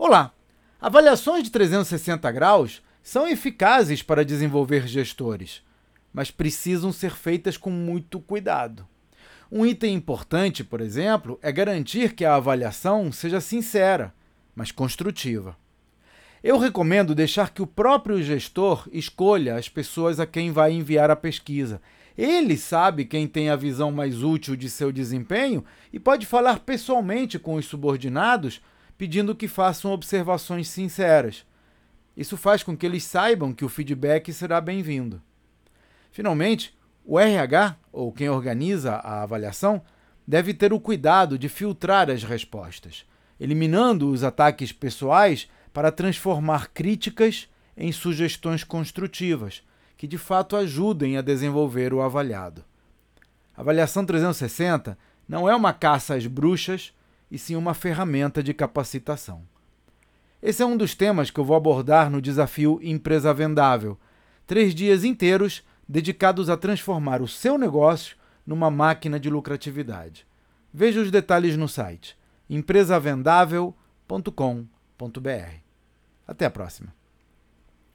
Olá! Avaliações de 360 graus são eficazes para desenvolver gestores, mas precisam ser feitas com muito cuidado. Um item importante, por exemplo, é garantir que a avaliação seja sincera, mas construtiva. Eu recomendo deixar que o próprio gestor escolha as pessoas a quem vai enviar a pesquisa. Ele sabe quem tem a visão mais útil de seu desempenho e pode falar pessoalmente com os subordinados pedindo que façam observações sinceras. Isso faz com que eles saibam que o feedback será bem-vindo. Finalmente, o RH, ou quem organiza a avaliação, deve ter o cuidado de filtrar as respostas, eliminando os ataques pessoais para transformar críticas em sugestões construtivas, que de fato ajudem a desenvolver o avaliado. A avaliação 360 não é uma caça às bruxas e sim uma ferramenta de capacitação. Esse é um dos temas que eu vou abordar no desafio Empresa Vendável. Três dias inteiros dedicados a transformar o seu negócio numa máquina de lucratividade. Veja os detalhes no site empresavendável.com.br. Até a próxima.